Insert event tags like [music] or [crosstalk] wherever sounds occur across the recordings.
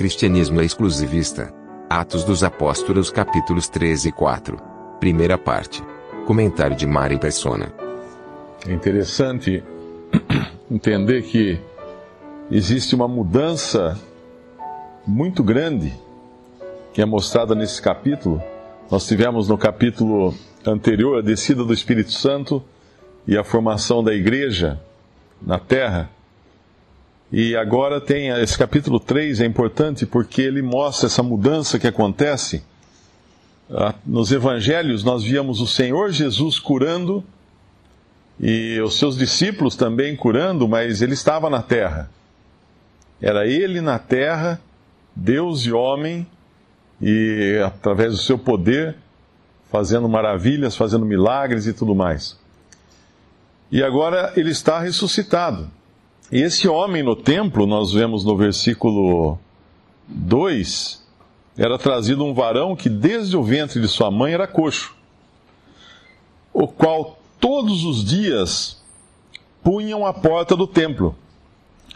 Cristianismo é exclusivista. Atos dos Apóstolos capítulos 13 e 4. Primeira parte. Comentário de Mari Persona. É interessante [clears throat] entender que existe uma mudança muito grande que é mostrada nesse capítulo. Nós tivemos no capítulo anterior a descida do Espírito Santo e a formação da igreja na terra. E agora tem esse capítulo 3 é importante porque ele mostra essa mudança que acontece. Ah, nos evangelhos nós víamos o Senhor Jesus curando e os seus discípulos também curando, mas ele estava na terra. Era ele na terra, Deus e homem, e através do seu poder, fazendo maravilhas, fazendo milagres e tudo mais. E agora ele está ressuscitado. E esse homem no templo, nós vemos no versículo 2, era trazido um varão que desde o ventre de sua mãe era coxo, o qual todos os dias punham a porta do templo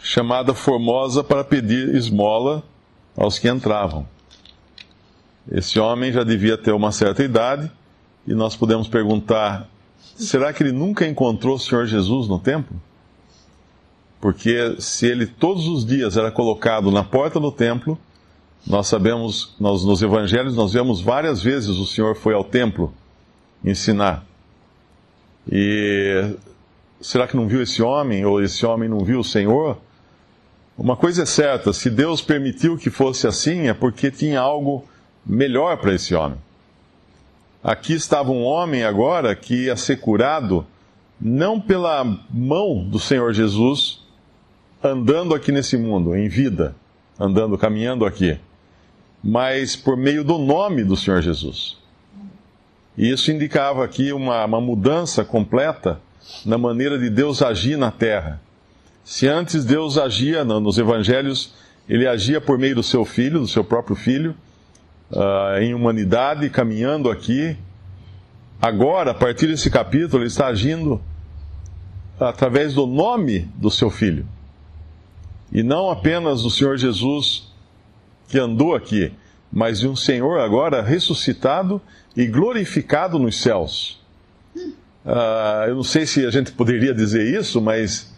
chamada Formosa para pedir esmola aos que entravam. Esse homem já devia ter uma certa idade e nós podemos perguntar: será que ele nunca encontrou o Senhor Jesus no templo? Porque se ele todos os dias era colocado na porta do templo, nós sabemos, nós, nos evangelhos, nós vemos várias vezes o Senhor foi ao templo ensinar. E será que não viu esse homem, ou esse homem não viu o Senhor? Uma coisa é certa: se Deus permitiu que fosse assim, é porque tinha algo melhor para esse homem. Aqui estava um homem agora que ia ser curado não pela mão do Senhor Jesus andando aqui nesse mundo, em vida, andando, caminhando aqui, mas por meio do nome do Senhor Jesus. E isso indicava aqui uma, uma mudança completa na maneira de Deus agir na terra. Se antes Deus agia nos evangelhos, ele agia por meio do seu filho, do seu próprio filho, uh, em humanidade, caminhando aqui. Agora, a partir desse capítulo, ele está agindo através do nome do seu filho. E não apenas do Senhor Jesus que andou aqui, mas de um Senhor agora ressuscitado e glorificado nos céus. Uh, eu não sei se a gente poderia dizer isso, mas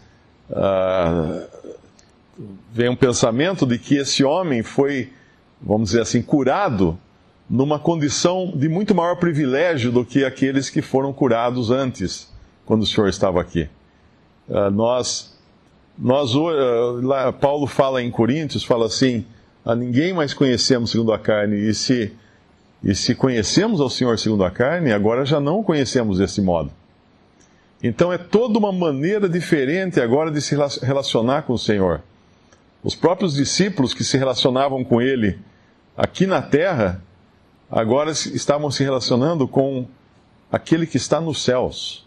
uh, vem um pensamento de que esse homem foi, vamos dizer assim, curado numa condição de muito maior privilégio do que aqueles que foram curados antes, quando o Senhor estava aqui. Uh, nós, nós uh, lá, Paulo fala em Coríntios, fala assim, a ninguém mais conhecemos segundo a carne, e se, e se conhecemos ao Senhor segundo a carne, agora já não o conhecemos desse modo. Então é toda uma maneira diferente agora de se relacionar com o Senhor. Os próprios discípulos que se relacionavam com Ele aqui na terra, agora estavam se relacionando com aquele que está nos céus.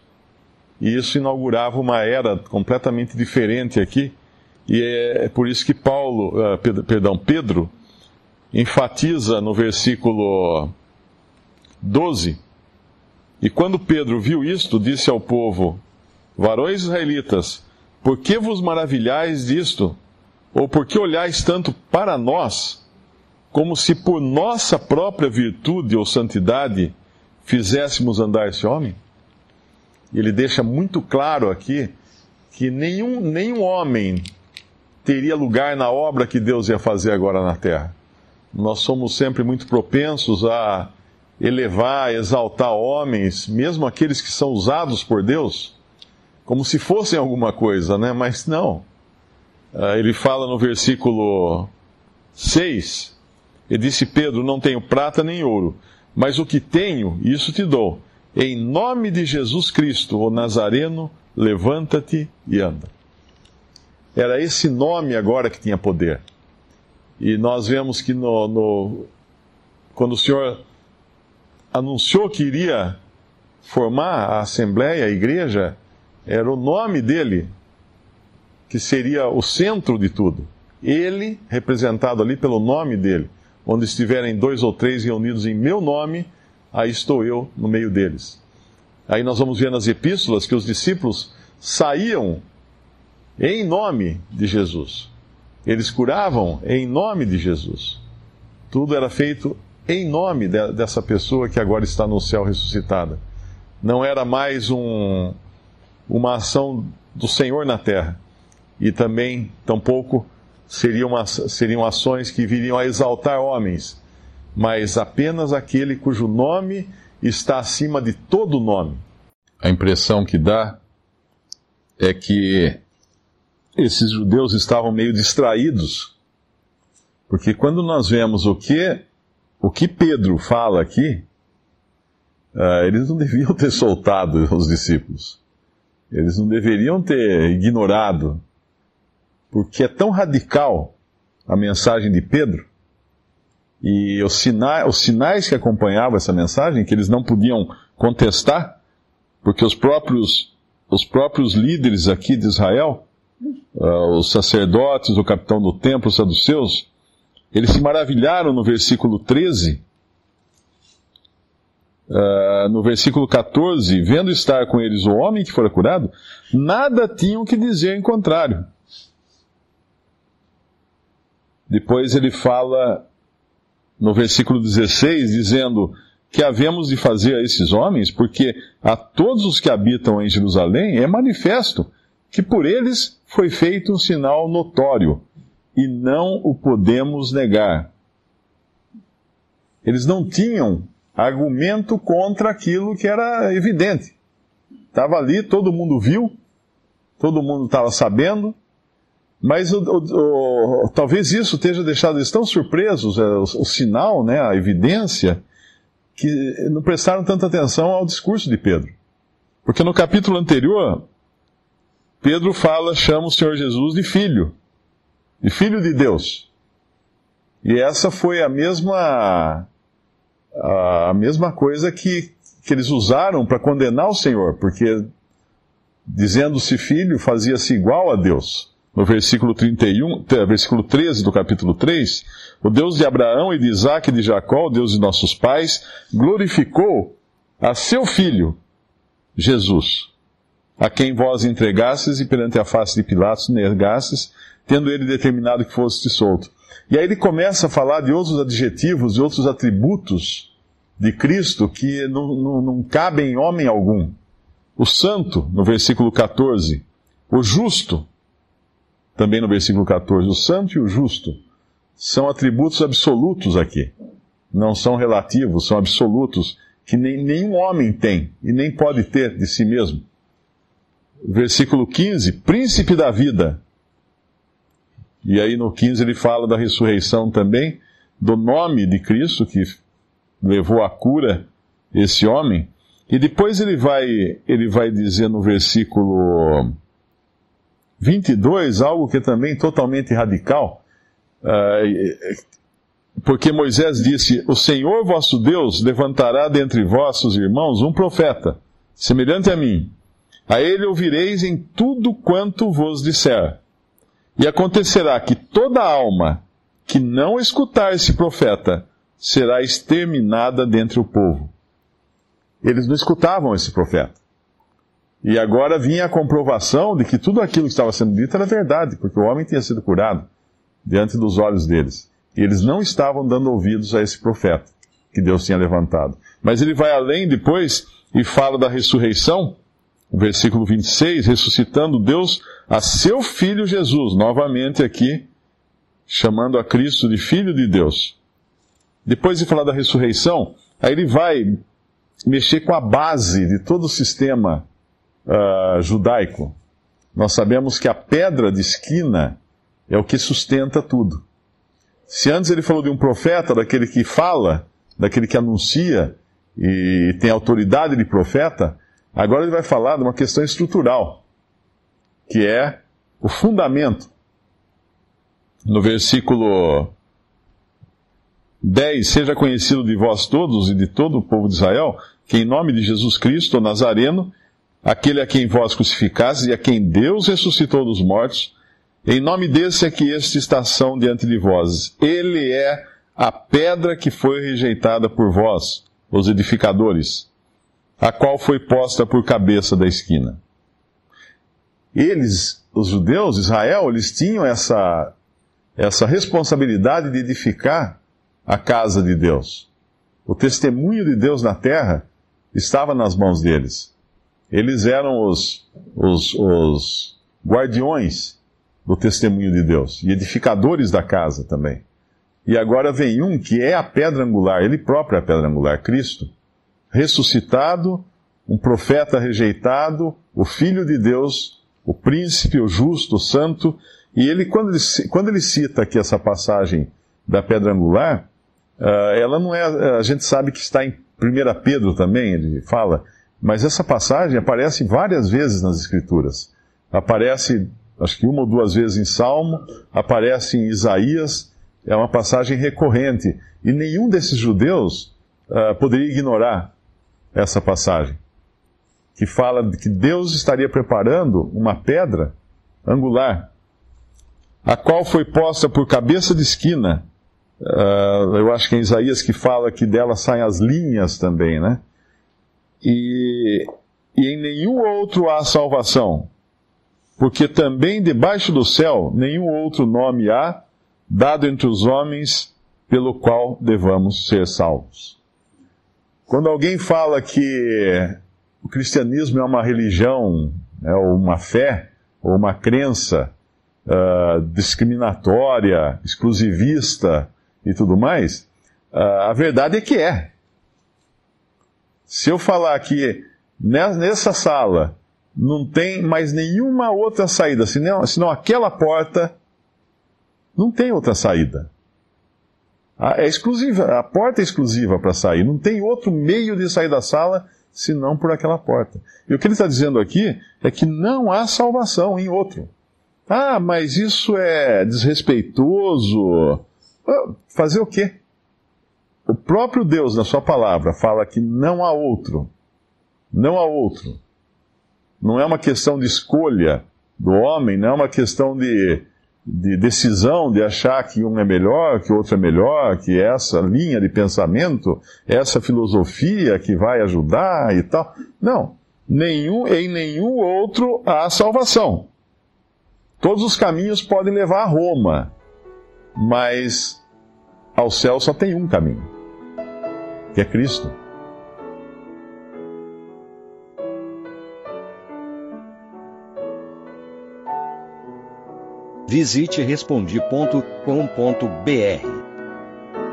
E isso inaugurava uma era completamente diferente aqui. E é por isso que Paulo, uh, perdão, Pedro, enfatiza no versículo 12 e quando Pedro viu isto, disse ao povo: Varões israelitas, por que vos maravilhais disto? Ou por que olhais tanto para nós, como se por nossa própria virtude ou santidade fizéssemos andar esse homem? Ele deixa muito claro aqui que nenhum, nenhum homem teria lugar na obra que Deus ia fazer agora na terra. Nós somos sempre muito propensos a elevar, exaltar homens, mesmo aqueles que são usados por Deus, como se fossem alguma coisa, né? Mas não. Ah, ele fala no versículo 6, ele disse: Pedro, não tenho prata nem ouro, mas o que tenho, isso te dou. Em nome de Jesus Cristo, o Nazareno, levanta-te e anda. era esse nome agora que tinha poder. E nós vemos que no, no, quando o Senhor anunciou que iria formar a Assembleia, a igreja, era o nome dele que seria o centro de tudo. Ele, representado ali pelo nome dele. Onde estiverem dois ou três reunidos em meu nome, aí estou eu no meio deles. Aí nós vamos ver nas epístolas que os discípulos saíam em nome de Jesus. Eles curavam em nome de Jesus. Tudo era feito em nome de, dessa pessoa que agora está no céu ressuscitada. Não era mais um, uma ação do Senhor na terra. E também, tampouco, seriam, seriam ações que viriam a exaltar homens, mas apenas aquele cujo nome está acima de todo nome. A impressão que dá é que esses judeus estavam meio distraídos, porque quando nós vemos o que o que Pedro fala aqui, uh, eles não [laughs] deviam ter soltado os discípulos. Eles não deveriam ter ignorado, porque é tão radical a mensagem de Pedro e os, sina os sinais que acompanhavam essa mensagem, que eles não podiam contestar, porque os próprios, os próprios líderes aqui de Israel, uh, os sacerdotes, o capitão do templo, os saduceus, eles se maravilharam no versículo 13, uh, ah, no versículo 14, vendo estar com eles o homem que fora curado, nada tinham que dizer em contrário. Depois ele fala no versículo 16, dizendo que havemos de fazer a esses homens, porque a todos os que habitam em Jerusalém é manifesto que por eles foi feito um sinal notório e não o podemos negar. Eles não tinham argumento contra aquilo que era evidente. Estava ali, todo mundo viu, todo mundo estava sabendo, mas o, o, o, talvez isso tenha deixado eles tão surpresos, é, o, sinal, né, a evidência, que não prestaram tanta atenção ao discurso de Pedro. Porque no capítulo anterior, Pedro fala, chama o Senhor Jesus de filho de Filho de Deus. E essa foi a mesma a mesma coisa que, que eles usaram para condenar o Senhor, porque dizendo-se filho, fazia-se igual a Deus. No versículo 31, versículo 13 do capítulo 3, o Deus de Abraão e de Isaac e de Jacó, o Deus de nossos pais, glorificou a seu filho, Jesus, a quem vós entregastes e perante a face de Pilatos negastes, tendo ele determinado que fosse solto. E aí ele começa a falar de outros adjetivos e outros atributos de Cristo que não, não, não cabem em homem algum. O santo, no versículo 14. O justo, também no versículo 14. O santo e o justo são atributos absolutos aqui. Não são relativos, são absolutos, que nem, nenhum homem tem e nem pode ter de si mesmo. Versículo 15: Príncipe da vida e aí no 15 ele fala da ressurreição também, do nome de Cristo que levou à cura esse homem. E depois ele vai, ele vai dizer no versículo 22 algo que é também totalmente radical. Uh, porque Moisés disse: O Senhor vosso Deus levantará dentre vossos irmãos um profeta, semelhante a mim. A ele ouvireis em tudo quanto vos disser. E acontecerá que toda alma que não escutar esse profeta será exterminada dentre o povo. Eles não escutavam esse profeta. E agora vinha a comprovação de que tudo aquilo que estava sendo dito era verdade, porque o homem tinha sido curado diante dos olhos deles. E eles não estavam dando ouvidos a esse profeta que Deus tinha levantado. Mas ele vai além depois e fala da ressurreição versículo 26, ressuscitando Deus a seu filho Jesus, novamente aqui, chamando a Cristo de Filho de Deus. Depois de falar da ressurreição, aí ele vai mexer com a base de todo o sistema uh, judaico. Nós sabemos que a pedra de esquina é o que sustenta tudo. Se antes ele falou de um profeta, daquele que fala, daquele que anuncia e tem autoridade de profeta, Agora ele vai falar de uma questão estrutural, que é o fundamento. No versículo 10: Seja conhecido de vós todos e de todo o povo de Israel, que em nome de Jesus Cristo, o Nazareno, aquele a quem vós crucificastes e a quem Deus ressuscitou dos mortos, em nome desse é que este estação diante de vós. Ele é a pedra que foi rejeitada por vós, os edificadores, a qual foi posta por cabeça da esquina. Eles, os judeus, Israel, eles tinham essa, essa responsabilidade de edificar a casa de Deus. O testemunho de Deus na terra estava nas mãos deles. Eles eram os, os, os guardiões do testemunho de Deus e edificadores da casa também. E agora vem um que é a pedra angular, ele próprio é a pedra angular, Cristo, ressuscitado, um profeta rejeitado, o Filho de Deus, o príncipe, o justo, o santo, e ele quando, ele, quando ele cita aqui essa passagem da pedra angular, uh, ela não é, a gente sabe que está em 1 Pedro também, ele fala, mas essa passagem aparece várias vezes nas Escrituras. Aparece, acho que uma ou duas vezes em Salmo, aparece em Isaías, é uma passagem recorrente. E nenhum desses judeus uh, poderia ignorar essa passagem, que fala que Deus estaria preparando uma pedra angular, a qual foi posta por cabeça de esquina. Uh, eu acho que é Isaías que fala que dela saem as linhas também, né? E, e em nenhum outro há salvação, porque também debaixo do céu nenhum outro nome há dado entre os homens pelo qual devamos ser salvos. Quando alguém fala que o cristianismo é uma religião, é, ou uma fé, ou uma crença uh, discriminatória, exclusivista e tudo mais, uh, a verdade é que é. Se eu falar que nessa sala não tem mais nenhuma outra saída, senão, senão aquela porta, não tem outra saída. É exclusiva, a porta é exclusiva para sair, não tem outro meio de sair da sala senão por aquela porta. E o que ele está dizendo aqui é que não há salvação em outro. Ah, mas isso é desrespeitoso. Ah, fazer o quê? O próprio Deus, na sua palavra, fala que não há outro. Não há outro. Não é uma questão de escolha do homem, não é uma questão de, de decisão de achar que um é melhor, que o outro é melhor, que essa linha de pensamento, essa filosofia que vai ajudar e tal. Não. Nenhum, em nenhum outro há salvação. Todos os caminhos podem levar a Roma, mas ao céu só tem um caminho que é Cristo. Visite respondi.com.br.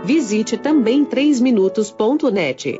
Visite também 3minutos.net.